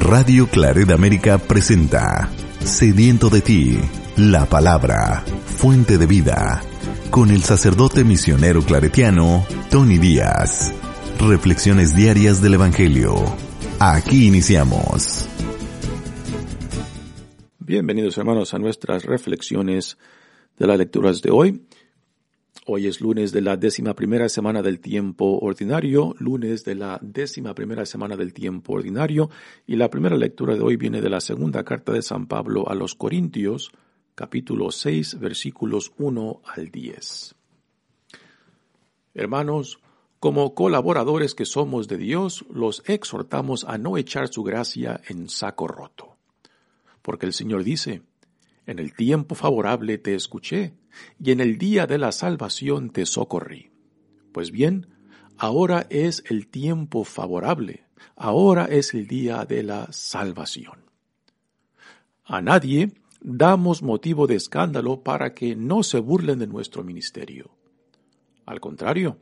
Radio Claret América presenta Sediento de ti, la palabra, fuente de vida, con el sacerdote misionero claretiano Tony Díaz. Reflexiones diarias del Evangelio. Aquí iniciamos. Bienvenidos hermanos a nuestras reflexiones de las lecturas de hoy. Hoy es lunes de la décima primera semana del tiempo ordinario, lunes de la décima primera semana del tiempo ordinario, y la primera lectura de hoy viene de la segunda carta de San Pablo a los Corintios, capítulo 6, versículos 1 al 10. Hermanos, como colaboradores que somos de Dios, los exhortamos a no echar su gracia en saco roto. Porque el Señor dice, en el tiempo favorable te escuché, y en el día de la salvación te socorrí. Pues bien, ahora es el tiempo favorable, ahora es el día de la salvación. A nadie damos motivo de escándalo para que no se burlen de nuestro ministerio. Al contrario,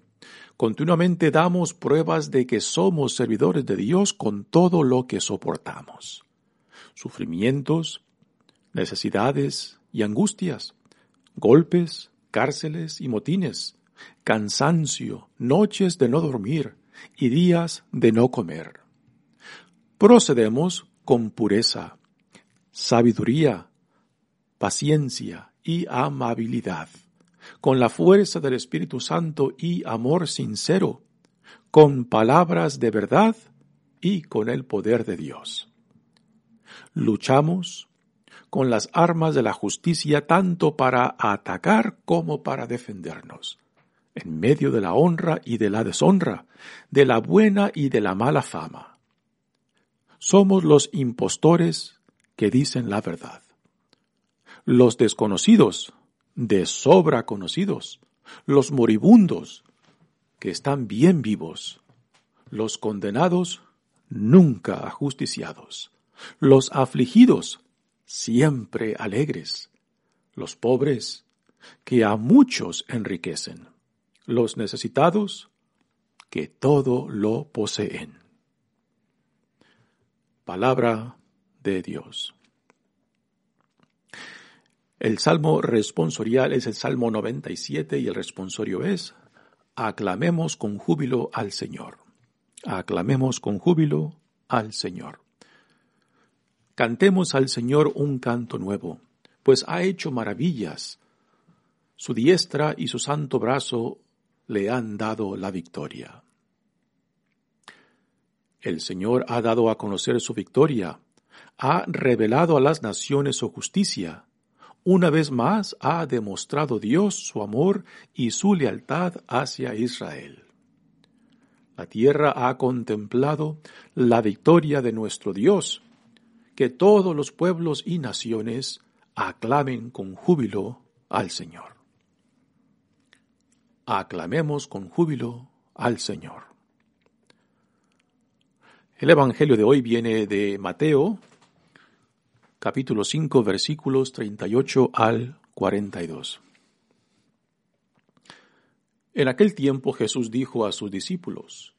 continuamente damos pruebas de que somos servidores de Dios con todo lo que soportamos. Sufrimientos, necesidades y angustias, golpes, cárceles y motines, cansancio, noches de no dormir y días de no comer. Procedemos con pureza, sabiduría, paciencia y amabilidad, con la fuerza del Espíritu Santo y amor sincero, con palabras de verdad y con el poder de Dios. Luchamos con las armas de la justicia tanto para atacar como para defendernos, en medio de la honra y de la deshonra, de la buena y de la mala fama. Somos los impostores que dicen la verdad. Los desconocidos, de sobra conocidos, los moribundos, que están bien vivos, los condenados, nunca ajusticiados, los afligidos, siempre alegres, los pobres, que a muchos enriquecen, los necesitados, que todo lo poseen. Palabra de Dios. El salmo responsorial es el Salmo 97 y el responsorio es, aclamemos con júbilo al Señor. Aclamemos con júbilo al Señor. Cantemos al Señor un canto nuevo, pues ha hecho maravillas. Su diestra y su santo brazo le han dado la victoria. El Señor ha dado a conocer su victoria, ha revelado a las naciones su justicia. Una vez más ha demostrado Dios su amor y su lealtad hacia Israel. La tierra ha contemplado la victoria de nuestro Dios que todos los pueblos y naciones aclamen con júbilo al Señor. Aclamemos con júbilo al Señor. El Evangelio de hoy viene de Mateo, capítulo 5, versículos 38 al 42. En aquel tiempo Jesús dijo a sus discípulos,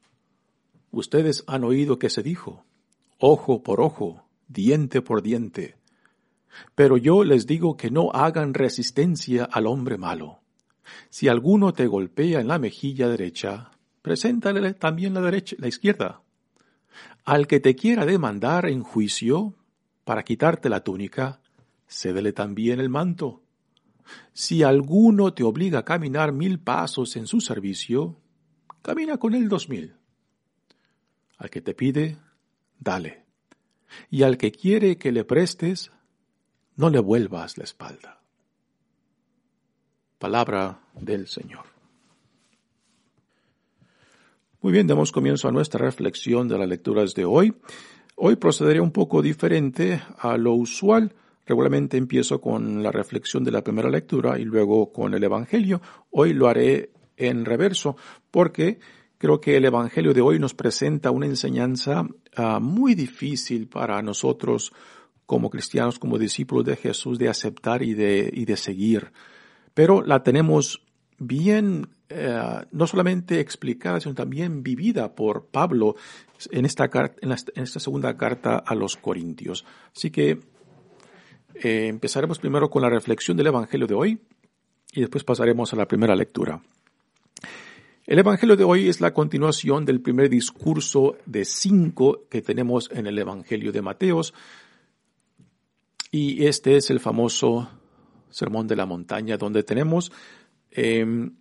Ustedes han oído que se dijo, ojo por ojo diente por diente. Pero yo les digo que no hagan resistencia al hombre malo. Si alguno te golpea en la mejilla derecha, preséntale también la derecha, la izquierda. Al que te quiera demandar en juicio para quitarte la túnica, cédele también el manto. Si alguno te obliga a caminar mil pasos en su servicio, camina con él dos mil. Al que te pide, dale y al que quiere que le prestes, no le vuelvas la espalda. Palabra del Señor. Muy bien, damos comienzo a nuestra reflexión de las lecturas de hoy. Hoy procederé un poco diferente a lo usual. Regularmente empiezo con la reflexión de la primera lectura y luego con el Evangelio. Hoy lo haré en reverso porque Creo que el Evangelio de hoy nos presenta una enseñanza ah, muy difícil para nosotros como cristianos, como discípulos de Jesús, de aceptar y de, seguir. Pero la tenemos bien eh, no solamente explicada, sino también vivida por Pablo en esta, en esta segunda carta a los Corintios. Así que eh, empezaremos primero con la reflexión del Evangelio de hoy y después pasaremos a la primera lectura. El Evangelio de hoy es la continuación del primer discurso de cinco que tenemos en el Evangelio de Mateos y este es el famoso Sermón de la Montaña donde tenemos em,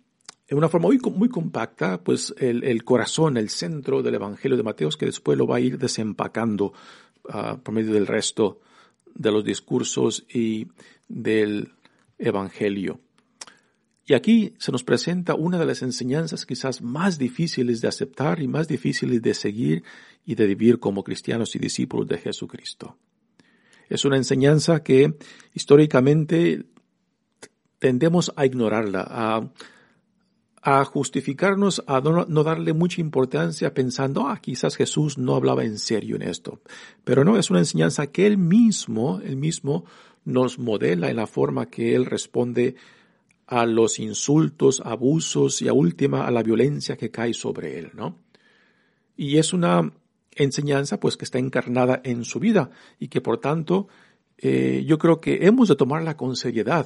en una forma muy, muy compacta, pues el, corazón, el centro del Evangelio de Mateos, que después lo va a ir desempacando ah, por medio del resto de los discursos y del Evangelio. Y aquí se nos presenta una de las enseñanzas quizás más difíciles de aceptar y más difíciles de seguir y de vivir como cristianos y discípulos de Jesucristo. Es una enseñanza que históricamente tendemos a ignorarla, a justificarnos, a no, darle mucha importancia pensando, ah, quizás Jesús no hablaba en serio en esto. Pero no, es una enseñanza que él mismo, él mismo nos modela en la forma que él responde a los insultos, abusos y a última a la violencia que cae sobre él, ¿no? Y es una enseñanza pues que está encarnada en su vida y que por tanto eh, yo creo que hemos de tomarla con seriedad.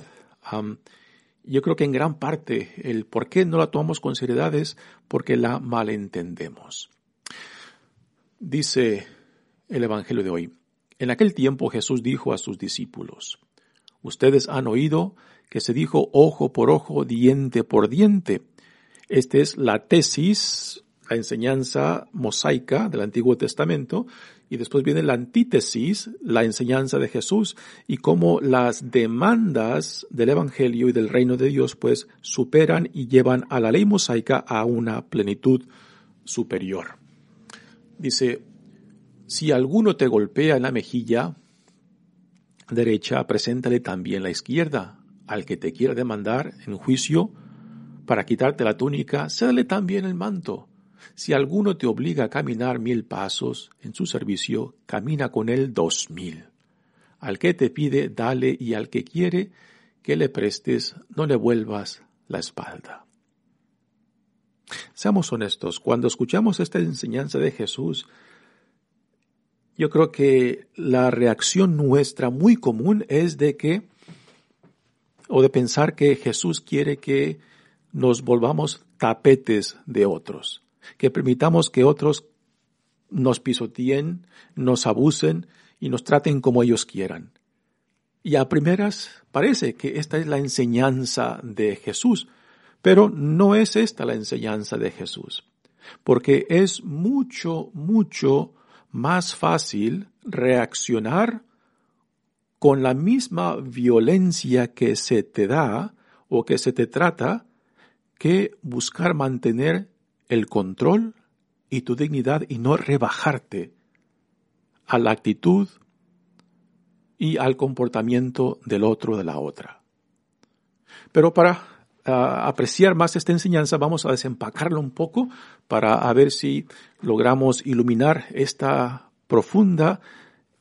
Yo creo que en gran parte el por qué no la tomamos con seriedad es porque la malentendemos. Dice el Evangelio de hoy, en aquel tiempo Jesús dijo a sus discípulos, ustedes han oído que se dijo ojo por ojo, diente por diente. Esta es la tesis, la enseñanza mosaica del Antiguo Testamento y después viene la antítesis, la enseñanza de Jesús y cómo las demandas del Evangelio y del reino de Dios pues superan y llevan a la ley mosaica a una plenitud superior. Dice, si alguno te golpea en la mejilla derecha, preséntale también la izquierda. Al que te quiera demandar en juicio para quitarte la túnica, cédale también el manto. Si alguno te obliga a caminar mil pasos en su servicio, camina con él dos mil. Al que te pide, dale, y al que quiere que le prestes, no le vuelvas la espalda. Seamos honestos, cuando escuchamos esta enseñanza de Jesús, yo creo que la reacción nuestra muy común es de que, o de pensar que Jesús quiere que nos volvamos tapetes de otros que permitamos que otros nos pisoteen, nos abusen y nos traten como ellos quieran. Y a primeras parece que esta es la enseñanza de Jesús, pero no es esta la enseñanza de Jesús, porque es mucho, mucho más fácil reaccionar con la misma violencia que se te da o que se te trata que buscar mantener el control y tu dignidad y no rebajarte a la actitud y al comportamiento del otro de la otra. Pero para ah, apreciar más esta enseñanza vamos a desempacarlo un poco para ver si logramos iluminar esta profunda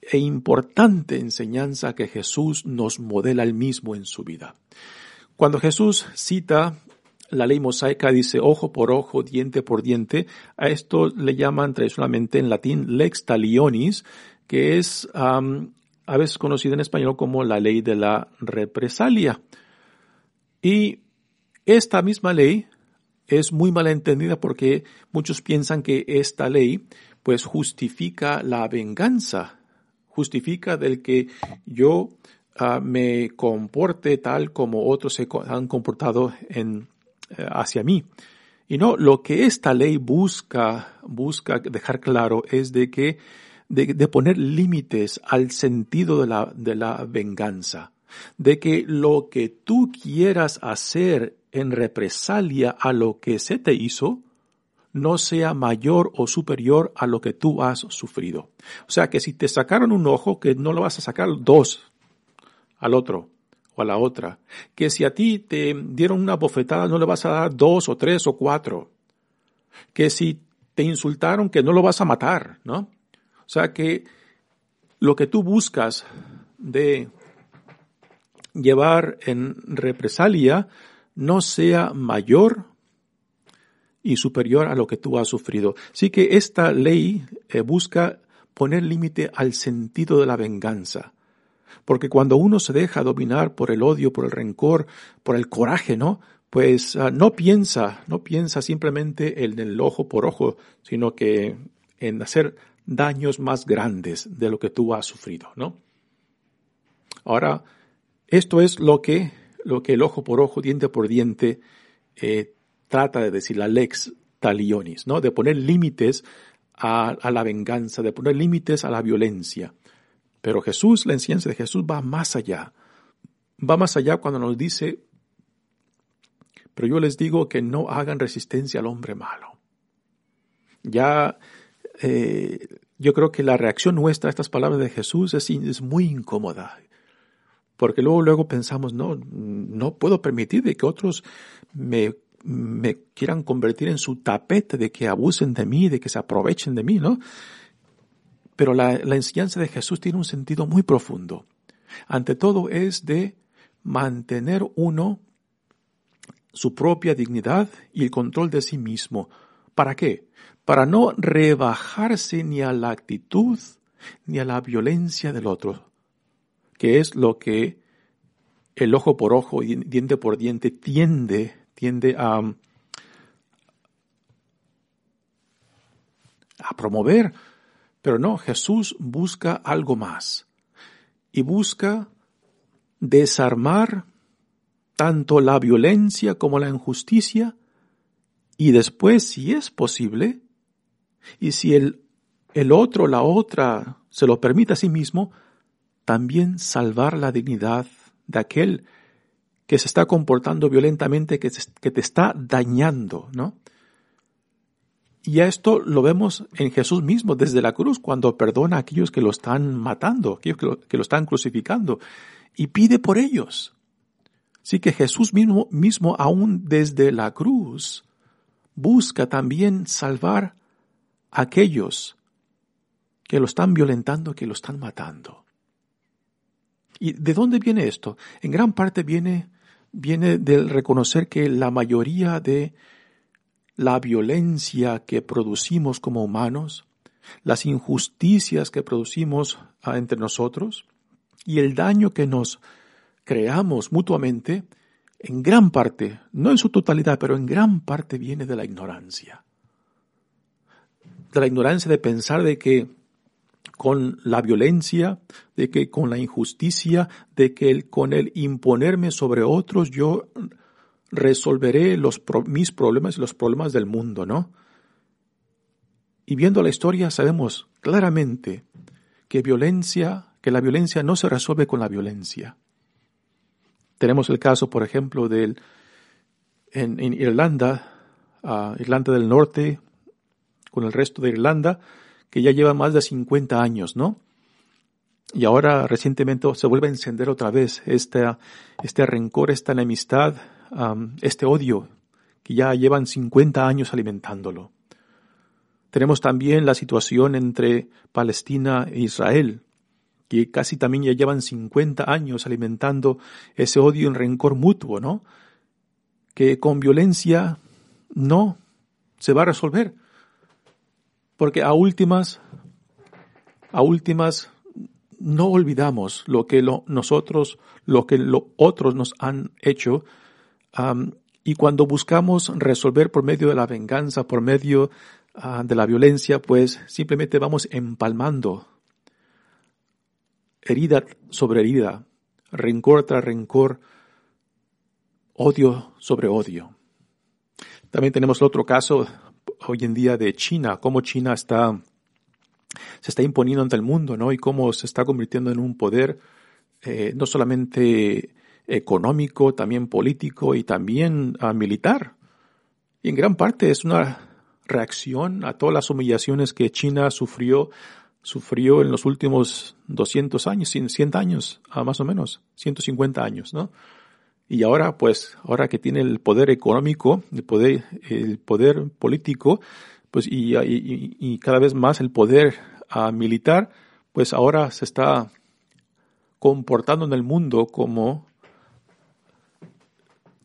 e importante enseñanza que Jesús nos modela el mismo en su vida. Cuando Jesús cita la ley mosaica dice ojo por ojo, diente por diente. A esto le llaman tradicionalmente en latín lex talionis, que es a veces conocida en español como la ley de la represalia. Y esta misma ley es muy mal entendida porque muchos piensan que esta ley pues justifica la venganza, justifica del que yo ah, me comporte tal como otros se han comportado en eh, hacia mí. Y no, lo que esta ley busca, busca dejar claro es de que, de, poner límites al sentido de la, de la venganza. De que lo que tú quieras hacer en represalia a lo que se te hizo, no sea mayor o superior a lo que tú has sufrido. O sea que si te sacaron un ojo, que no lo vas a sacar dos al otro o a la otra. Que si a ti te dieron una bofetada no le vas a dar dos o tres o cuatro. Que si te insultaron que no lo vas a matar, ¿no? O sea que lo que tú buscas de llevar en represalia no sea mayor y superior a lo que tú has sufrido. Sí que esta ley eh, busca poner límite al sentido de la venganza. Porque cuando uno se deja dominar por el odio, por el rencor, por el coraje, ¿no? Pues ah, no piensa, no piensa simplemente en el ojo por ojo, sino que en hacer daños más grandes de lo que tú has sufrido, ¿no? Ahora, esto es lo que, lo que el ojo por ojo, diente por diente, eh, trata de decir la lex talionis, ¿no? De poner límites a, la venganza, de poner límites a la violencia. Pero Jesús, la enseñanza de Jesús va más allá. Va más allá cuando nos dice, pero yo les digo que no hagan resistencia al hombre malo. Ya eh, yo creo que la reacción nuestra a estas palabras de Jesús es, muy incómoda. Porque luego, luego pensamos, no, no puedo permitir que otros me, me quieran convertir en su tapete, de que abusen de mí, de que se aprovechen de mí, ¿no? Pero la, enseñanza de Jesús tiene un sentido muy profundo. Ante todo es de mantener uno su propia dignidad y el control de sí mismo. ¿Para qué? Para no rebajarse ni a la actitud ni a la violencia del otro, que es lo que el ojo por ojo y diente por diente tiende, tiende a, a promover. Pero no, Jesús busca algo más y busca desarmar tanto la violencia como la injusticia y después, si es posible, y si el, el otro, la otra, se lo permite a sí mismo, también salvar la dignidad de aquel que se está comportando violentamente, que, te está dañando, ¿no? Y a esto lo vemos en Jesús mismo desde la cruz, cuando perdona a aquellos que lo están matando, aquellos que lo, que lo están crucificando, y pide por ellos. Así que Jesús mismo, mismo, aún desde la cruz, busca también salvar a aquellos que lo están violentando, que lo están matando. ¿Y de dónde viene esto? En gran parte viene, viene del reconocer que la mayoría de la violencia que producimos como humanos, las injusticias que producimos ah, entre nosotros y el daño que nos creamos mutuamente, en gran parte, no en su totalidad, pero en gran parte viene de la ignorancia. De la ignorancia de pensar de que con la violencia, de que con la injusticia, de que con el imponerme sobre otros yo resolveré mis problemas y los problemas del mundo, ¿no? Y viendo la historia sabemos claramente que violencia, que la violencia no se resuelve con la violencia. Tenemos el caso, por ejemplo, del, en, Irlanda, Irlanda del Norte, con el resto de Irlanda, que ya lleva más de 50 años, ¿no? Y ahora recientemente se vuelve a encender otra vez este, este rencor, esta enemistad, este odio, que ya llevan 50 años alimentándolo. Tenemos también la situación entre Palestina e Israel, que casi también ya llevan 50 años alimentando ese odio y rencor mutuo, ¿no? Que con violencia no se va a resolver. Porque a últimas, a últimas, no olvidamos lo que nosotros, lo que los otros nos han hecho, y cuando buscamos resolver por medio de la venganza, por medio ah, de la violencia, pues simplemente vamos empalmando herida sobre herida, rencor tras rencor, odio sobre odio. También tenemos el otro caso hoy en día de China, cómo China está, se está imponiendo ante el mundo, ¿no? Y cómo se está convirtiendo en un poder eh, no solamente económico, también político y también uh, militar. Y en gran parte es una reacción a todas las humillaciones que China sufrió sufrió en los últimos 200 años, 100 años, ah, más o menos, 150 años, ¿no? Y ahora, pues, ahora que tiene el poder económico, el poder, el poder político, pues, y, y, cada vez más el poder uh, militar, pues ahora se está comportando en el mundo como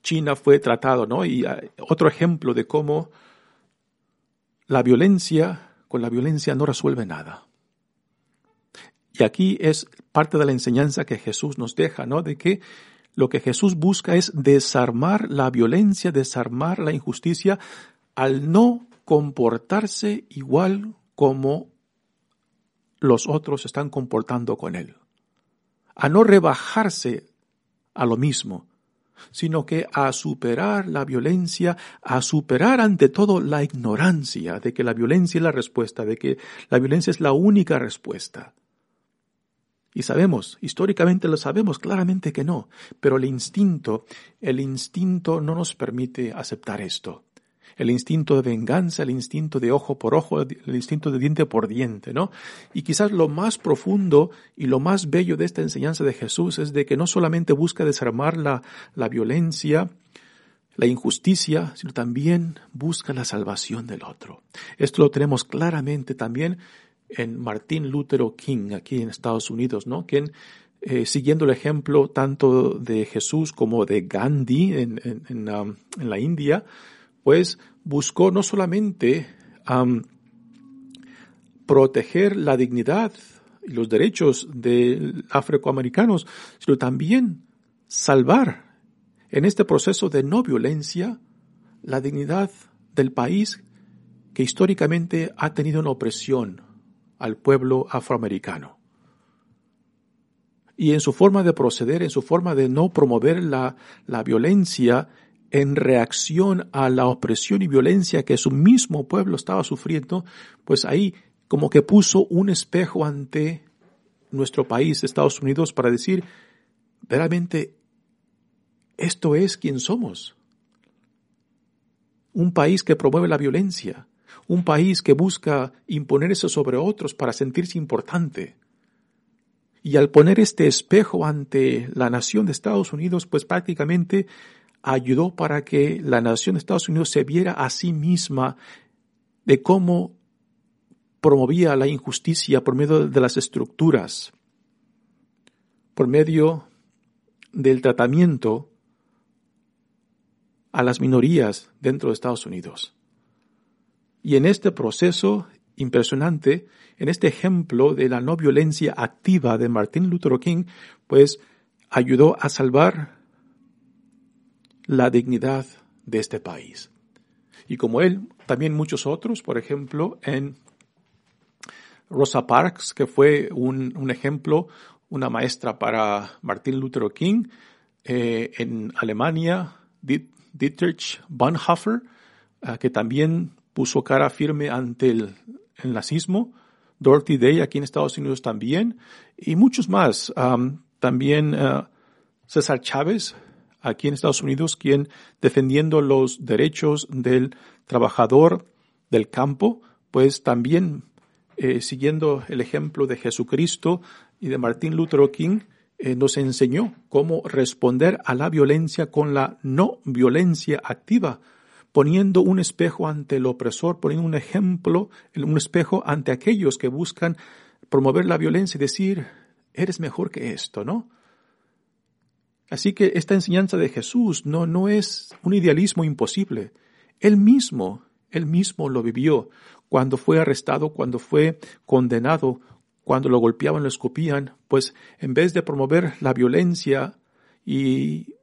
China fue tratado, ¿no? Y uh, otro ejemplo de cómo la violencia, con la violencia no resuelve nada. Y aquí es parte de la enseñanza que Jesús nos deja, ¿no? De que lo que Jesús busca es desarmar la violencia, desarmar la injusticia al no comportarse igual como los otros están comportando con él. A no rebajarse a lo mismo, sino que a superar la violencia, a superar ante todo la ignorancia de que la violencia es la respuesta, de que la violencia es la única respuesta. Y sabemos, históricamente lo sabemos claramente que no, pero el instinto, el instinto no nos permite aceptar esto. El instinto de venganza, el instinto de ojo por ojo, el instinto de diente por diente, ¿no? Y quizás lo más profundo y lo más bello de esta enseñanza de Jesús es de que no solamente busca desarmar la, la violencia, la injusticia, sino también busca la salvación del otro. Esto lo tenemos claramente también en Martin Luther King aquí en Estados Unidos, ¿no? Quien, eh, siguiendo el ejemplo tanto de Jesús como de Gandhi en, um, la India, pues buscó no solamente um, proteger la dignidad y los derechos de afroamericanos, sino también salvar en este proceso de no violencia la dignidad del país que históricamente ha tenido una opresión, al pueblo afroamericano. Y en su forma de proceder, en su forma de no promover la, la violencia en reacción a la opresión y violencia que su mismo pueblo estaba sufriendo, pues ahí como que puso un espejo ante nuestro país, Estados Unidos, para decir, veramente, esto es quien somos. Un país que promueve la violencia, un país que busca imponerse sobre otros para sentirse importante. Y al poner este espejo ante la nación de Estados Unidos, pues prácticamente ayudó para que la nación de Estados Unidos se viera a sí misma de cómo promovía la injusticia por medio de las estructuras, por medio del tratamiento a las minorías dentro de Estados Unidos. Y en este proceso impresionante, en este ejemplo de la no violencia activa de Martin Luther King, pues ayudó a salvar la dignidad de este país. Y como él, también muchos otros, por ejemplo, en Rosa Parks, que fue un, ejemplo, una maestra para Martin Luther King, eh, en Alemania, Dietrich Bonhoeffer, eh, que también puso cara firme ante el, nazismo, Dorothy Day aquí en Estados Unidos también, y muchos más. también uh, César Chávez aquí en Estados Unidos, quien defendiendo los derechos del trabajador del campo, pues también eh, siguiendo el ejemplo de Jesucristo y de Martín Luther King, eh, nos enseñó cómo responder a la violencia con la no violencia activa, poniendo un espejo ante el opresor, poniendo un ejemplo, un espejo ante aquellos que buscan promover la violencia y decir, eres mejor que esto, ¿no? Así que esta enseñanza de Jesús no, no es un idealismo imposible. Él mismo, él mismo lo vivió cuando fue arrestado, cuando fue condenado, cuando lo golpeaban, lo escupían, pues en vez de promover la violencia y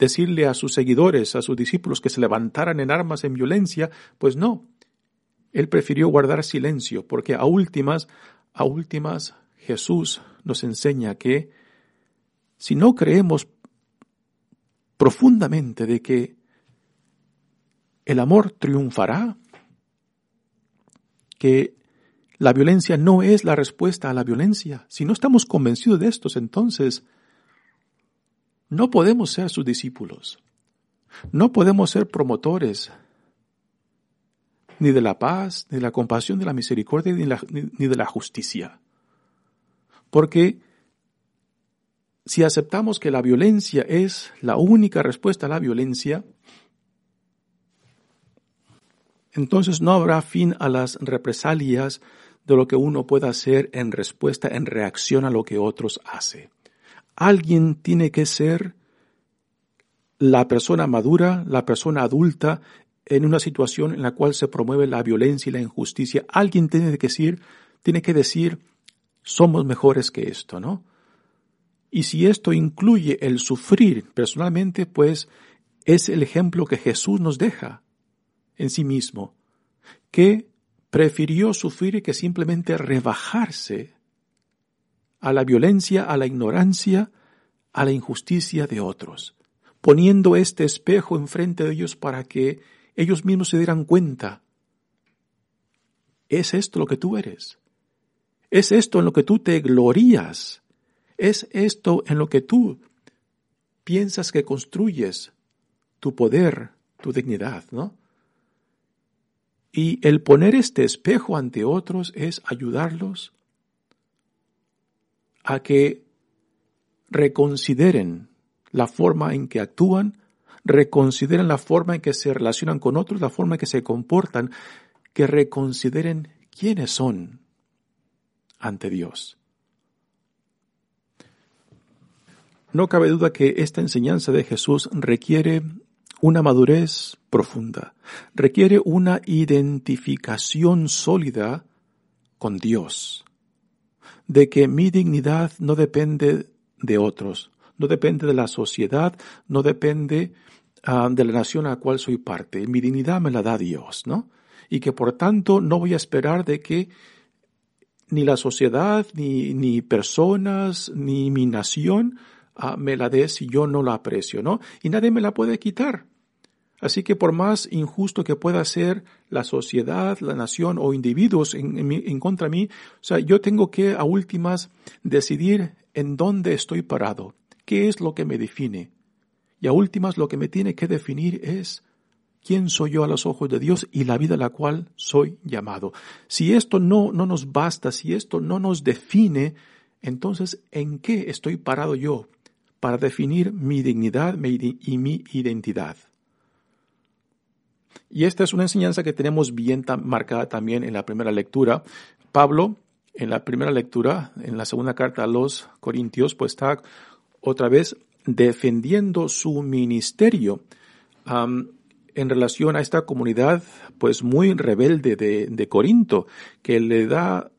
decirle a sus seguidores, a sus discípulos que se levantaran en armas en violencia, pues no. Él prefirió guardar silencio, porque a últimas, a últimas, Jesús nos enseña que si no creemos profundamente de que el amor triunfará, que la violencia no es la respuesta a la violencia, si no estamos convencidos de estos, entonces no podemos ser sus discípulos. No podemos ser promotores ni de la paz, ni de la compasión, ni de la misericordia, ni, ni de la justicia. Porque si aceptamos que la violencia es la única respuesta a la violencia, entonces no habrá fin a las represalias de lo que uno pueda hacer en respuesta, en reacción a lo que otros hacen. Alguien tiene que ser la persona madura, la persona adulta, en una situación en la cual se promueve la violencia y la injusticia, alguien tiene que decir, tiene que decir, somos mejores que esto, ¿no? Y si esto incluye el sufrir personalmente, pues es el ejemplo que Jesús nos deja en sí mismo, que prefirió sufrir que simplemente rebajarse a la violencia, a la ignorancia, a la injusticia de otros, poniendo este espejo enfrente de ellos para que ellos mismos se dieran cuenta. ¿Es esto lo que tú eres? ¿Es esto en lo que tú te glorías? ¿Es esto en lo que tú piensas que construyes tu poder, tu dignidad, no? Y el poner este espejo ante otros es ayudarlos a que reconsideren la forma en que actúan, reconsideren la forma en que se relacionan con otros, la forma en que se comportan, que reconsideren quiénes son ante Dios. No cabe duda que esta enseñanza de Jesús requiere una madurez profunda, requiere una identificación sólida con Dios, de que mi dignidad no depende de otros, no depende de la sociedad, no depende ah, de la nación a la cual soy parte. Mi dignidad me la da Dios, ¿no? Y que por tanto no voy a esperar de que ni la sociedad, ni, ni personas, ni mi nación ah, me la dé si yo no la aprecio, ¿no? Y nadie me la puede quitar. Así que por más injusto que pueda ser la sociedad, la nación o individuos en, en, contra de mí, o sea, yo tengo que a últimas decidir en dónde estoy parado, qué es lo que me define. Y a últimas lo que me tiene que definir es quién soy yo a los ojos de Dios y la vida a la cual soy llamado. Si esto no, no nos basta, si esto no nos define, entonces ¿en qué estoy parado yo para definir mi dignidad y mi identidad? Y esta es una enseñanza que tenemos bien marcada también en la primera lectura. Pablo, en la primera lectura, en la segunda carta a los Corintios, pues está otra vez defendiendo su ministerio en relación a esta comunidad, pues muy rebelde de, Corinto, que le da,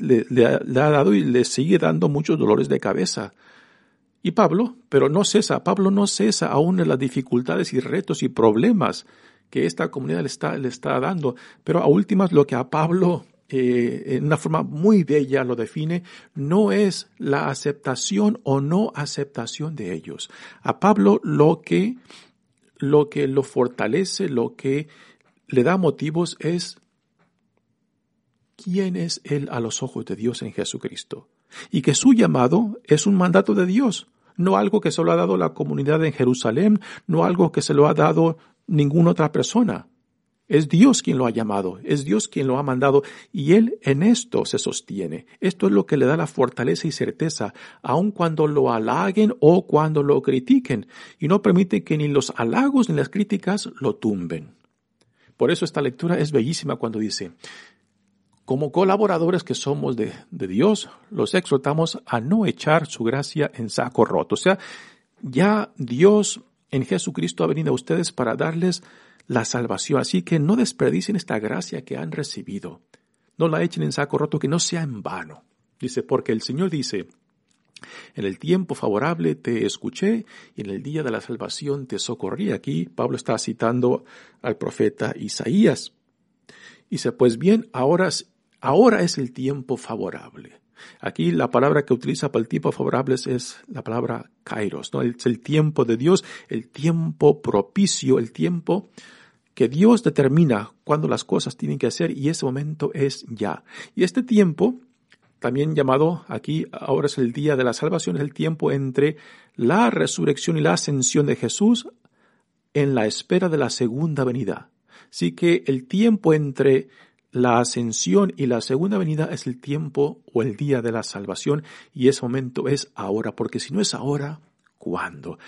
le, le ha dado y le sigue dando muchos dolores de cabeza. Y Pablo, pero no cesa, Pablo no cesa aún en las dificultades y retos y problemas que esta comunidad le está, le está dando. Pero a últimas lo que a Pablo eh, en una forma muy bella lo define, no es la aceptación o no aceptación de ellos. A Pablo lo que, lo que lo fortalece, lo que le da motivos es quién es él a los ojos de Dios en Jesucristo. Y que su llamado es un mandato de Dios, no algo que se lo ha dado la comunidad en Jerusalén, no algo que se lo ha dado ninguna otra persona. Es Dios quien lo ha llamado, es Dios quien lo ha mandado y Él en esto se sostiene. Esto es lo que le da la fortaleza y certeza, aun cuando lo halaguen o cuando lo critiquen, y no permite que ni los halagos ni las críticas lo tumben. Por eso esta lectura es bellísima cuando dice, como colaboradores que somos de, de Dios, los exhortamos a no echar su gracia en saco roto. O sea, ya Dios en Jesucristo ha venido a ustedes para darles la salvación. Así que no desperdicien esta gracia que han recibido. No la echen en saco roto, que no sea en vano. Dice, porque el Señor dice, en el tiempo favorable te escuché y en el día de la salvación te socorrí. Aquí Pablo está citando al profeta Isaías. Dice, pues bien, ahora, ahora es el tiempo favorable. Aquí la palabra que utiliza para el tiempo favorable es la palabra kairos, ¿no? Es el tiempo de Dios, el tiempo propicio, el tiempo que Dios determina cuando las cosas tienen que hacer y ese momento es ya. Y este tiempo, también llamado aquí, ahora es el día de la salvación, es el tiempo entre la resurrección y la ascensión de Jesús en la espera de la segunda venida. Así que el tiempo entre la ascensión y la segunda venida es el tiempo o el día de la salvación y ese momento es ahora, porque si no es ahora, ¿cuándo?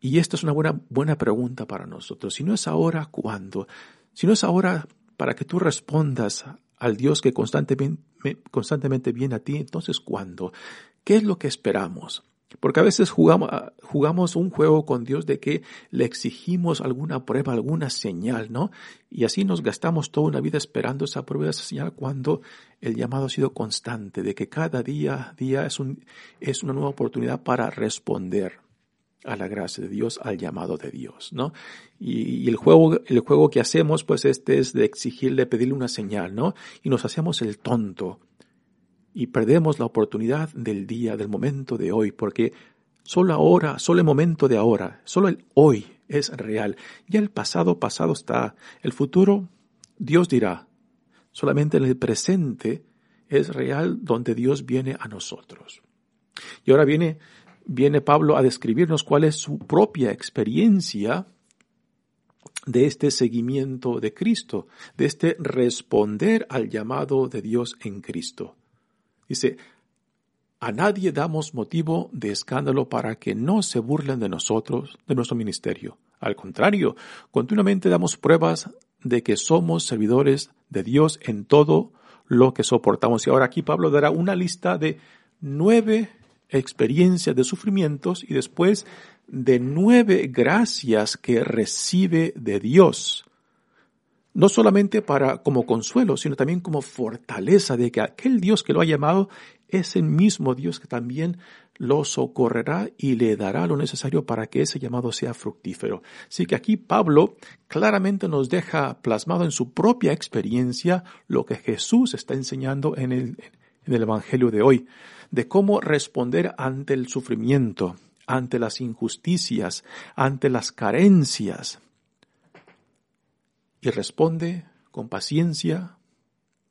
Y esta es una buena, buena pregunta para nosotros. Si no es ahora, ¿cuándo? Si no es ahora para que tú respondas al Dios que constantemente, constantemente viene a ti, entonces ¿cuándo? ¿Qué es lo que esperamos? Porque a veces jugamos, jugamos un juego con Dios de que le exigimos alguna prueba, alguna señal, ¿no? Y así nos gastamos toda una vida esperando esa prueba, esa señal, cuando el llamado ha sido constante, de que cada día, día es, un, es una nueva oportunidad para responder a la gracia de Dios, al llamado de Dios, ¿no? Y, el juego, el juego que hacemos, pues este es de exigirle, pedirle una señal, ¿no? Y nos hacemos el tonto y perdemos la oportunidad del día, del momento de hoy, porque solo ahora, solo el momento de ahora, solo el hoy es real. Ya el pasado, pasado está. El futuro, Dios dirá. Solamente en el presente es real donde Dios viene a nosotros. Y ahora viene, viene Pablo a describirnos cuál es su propia experiencia de este seguimiento de Cristo, de este responder al llamado de Dios en Cristo. Dice, a nadie damos motivo de escándalo para que no se burlen de nosotros, de nuestro ministerio. Al contrario, continuamente damos pruebas de que somos servidores de Dios en todo lo que soportamos. Y ahora aquí Pablo dará una lista de nueve experiencias de sufrimientos y después de nueve gracias que recibe de Dios no solamente para como consuelo, sino también como fortaleza de que aquel Dios que lo ha llamado es el mismo Dios que también lo socorrerá y le dará lo necesario para que ese llamado sea fructífero. Así que aquí Pablo claramente nos deja plasmado en su propia experiencia lo que Jesús está enseñando en el, en el Evangelio de hoy, de cómo responder ante el sufrimiento, ante las injusticias, ante las carencias, y responde con paciencia,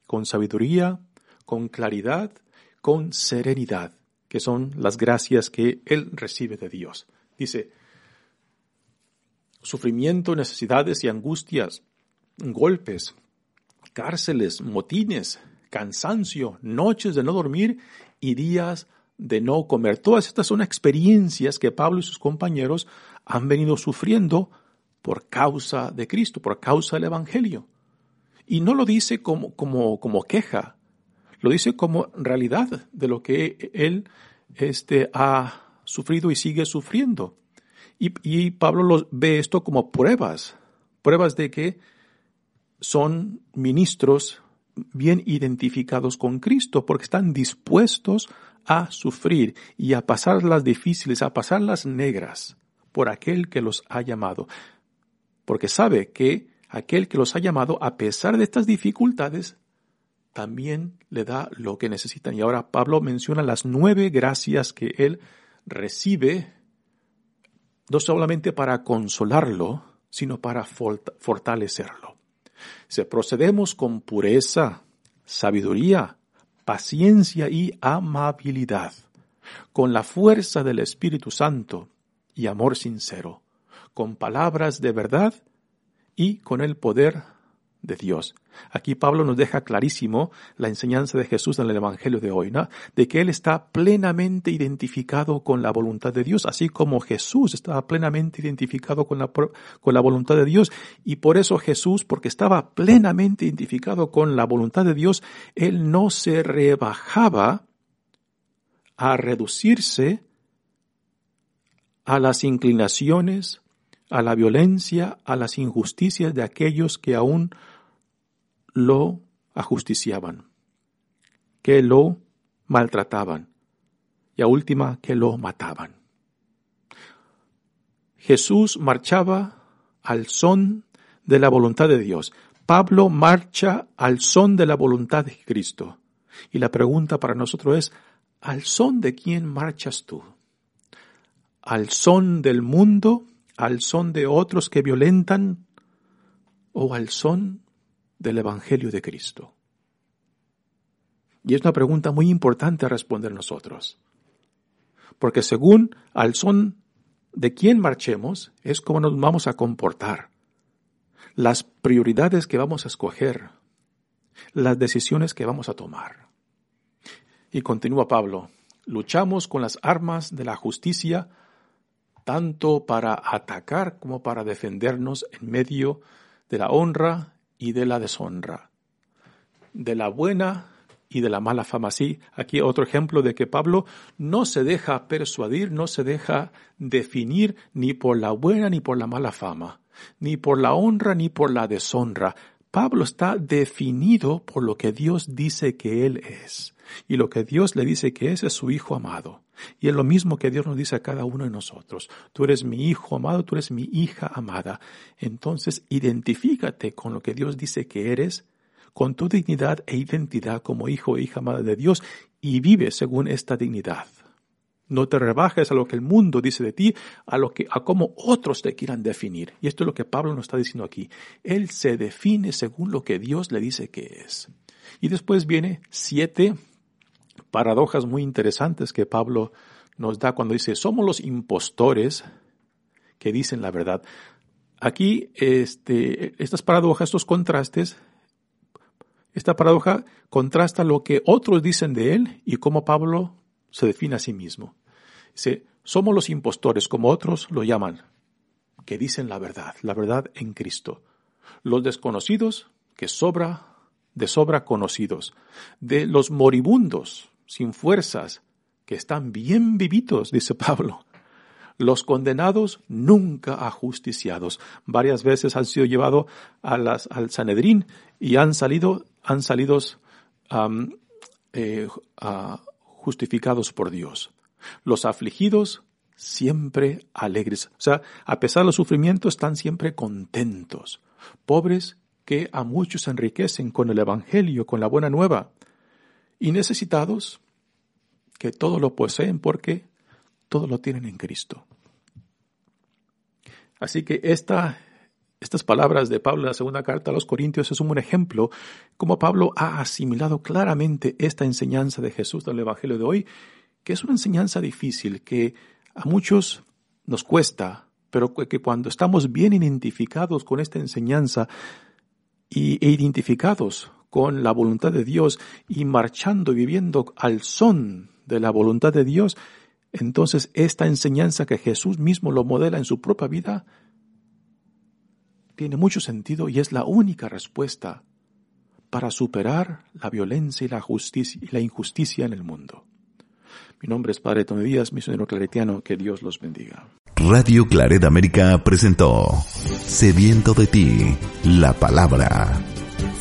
con sabiduría, con claridad, con serenidad, que son las gracias que él recibe de Dios. Dice, sufrimiento, necesidades y angustias, golpes, cárceles, motines, cansancio, noches de no dormir y días de no comer. Todas estas son experiencias que Pablo y sus compañeros han venido sufriendo por causa de Cristo, por causa del Evangelio. Y no lo dice como, como, como queja, lo dice como realidad de lo que él este, ha sufrido y sigue sufriendo. Y, y Pablo lo, ve esto como pruebas, pruebas de que son ministros bien identificados con Cristo, porque están dispuestos a sufrir y a pasar las difíciles, a pasar las negras por aquel que los ha llamado porque sabe que aquel que los ha llamado, a pesar de estas dificultades, también le da lo que necesitan. Y ahora Pablo menciona las nueve gracias que él recibe, no solamente para consolarlo, sino para fortalecerlo. Se procedemos con pureza, sabiduría, paciencia y amabilidad, con la fuerza del Espíritu Santo y amor sincero con palabras de verdad y con el poder de Dios. Aquí Pablo nos deja clarísimo la enseñanza de Jesús en el Evangelio de hoy, ¿no? de que Él está plenamente identificado con la voluntad de Dios, así como Jesús estaba plenamente identificado con la, con la voluntad de Dios. Y por eso Jesús, porque estaba plenamente identificado con la voluntad de Dios, Él no se rebajaba a reducirse a las inclinaciones, a la violencia, a las injusticias de aquellos que aún lo ajusticiaban, que lo maltrataban y a última que lo mataban. Jesús marchaba al son de la voluntad de Dios. Pablo marcha al son de la voluntad de Cristo. Y la pregunta para nosotros es, ¿al son de quién marchas tú? ¿Al son del mundo? Al son de otros que violentan o al son del Evangelio de Cristo? Y es una pregunta muy importante a responder nosotros. Porque según al son de quién marchemos, es como nos vamos a comportar. Las prioridades que vamos a escoger, las decisiones que vamos a tomar. Y continúa Pablo, luchamos con las armas de la justicia tanto para atacar como para defendernos en medio de la honra y de la deshonra, de la buena y de la mala fama. Sí, aquí otro ejemplo de que Pablo no se deja persuadir, no se deja definir ni por la buena ni por la mala fama, ni por la honra ni por la deshonra. Pablo está definido por lo que Dios dice que Él es. Y lo que Dios le dice que es es su Hijo amado. Y es lo mismo que Dios nos dice a cada uno de nosotros. Tú eres mi Hijo amado, tú eres mi hija amada. Entonces identifícate con lo que Dios dice que eres, con tu dignidad e identidad como hijo e hija amada de Dios, y vive según esta dignidad. No te rebajes a lo que el mundo dice de ti, a lo que, a cómo otros te quieran definir. Y esto es lo que Pablo nos está diciendo aquí. Él se define según lo que Dios le dice que es. Y después viene siete paradojas muy interesantes que Pablo nos da cuando dice, somos los impostores que dicen la verdad. Aquí, este, estas paradojas, estos contrastes, esta paradoja contrasta lo que otros dicen de él y cómo Pablo se define a sí mismo. Dice, somos los impostores, como otros lo llaman, que dicen la verdad, la verdad en Cristo. Los desconocidos, que sobra, de sobra conocidos. De los moribundos, sin fuerzas, que están bien vivitos, dice Pablo. Los condenados nunca ajusticiados. Varias veces han sido llevados a las, al Sanedrín y han salido, han eh, justificados por Dios. Los afligidos siempre alegres. O sea, a pesar de los sufrimientos, están siempre contentos. Pobres que a muchos enriquecen con el Evangelio, con la buena nueva. Y necesitados que todo lo poseen porque todo lo tienen en Cristo. Así que esta estas palabras de Pablo en la segunda carta a los Corintios es un buen ejemplo cómo Pablo ha asimilado claramente esta enseñanza de Jesús del Evangelio de hoy, que es una enseñanza difícil, que a muchos nos cuesta, pero que cuando estamos bien identificados con esta enseñanza y, e identificados con la voluntad de Dios y marchando y viviendo al son de la voluntad de Dios, entonces esta enseñanza que Jesús mismo lo modela en su propia vida, tiene mucho sentido y es la única respuesta para superar la violencia y la, justicia, y la injusticia en el mundo. Mi nombre es Padre Tony Díaz, misionero claretiano, que Dios los bendiga. Radio Claret América presentó Sediento de ti, la palabra.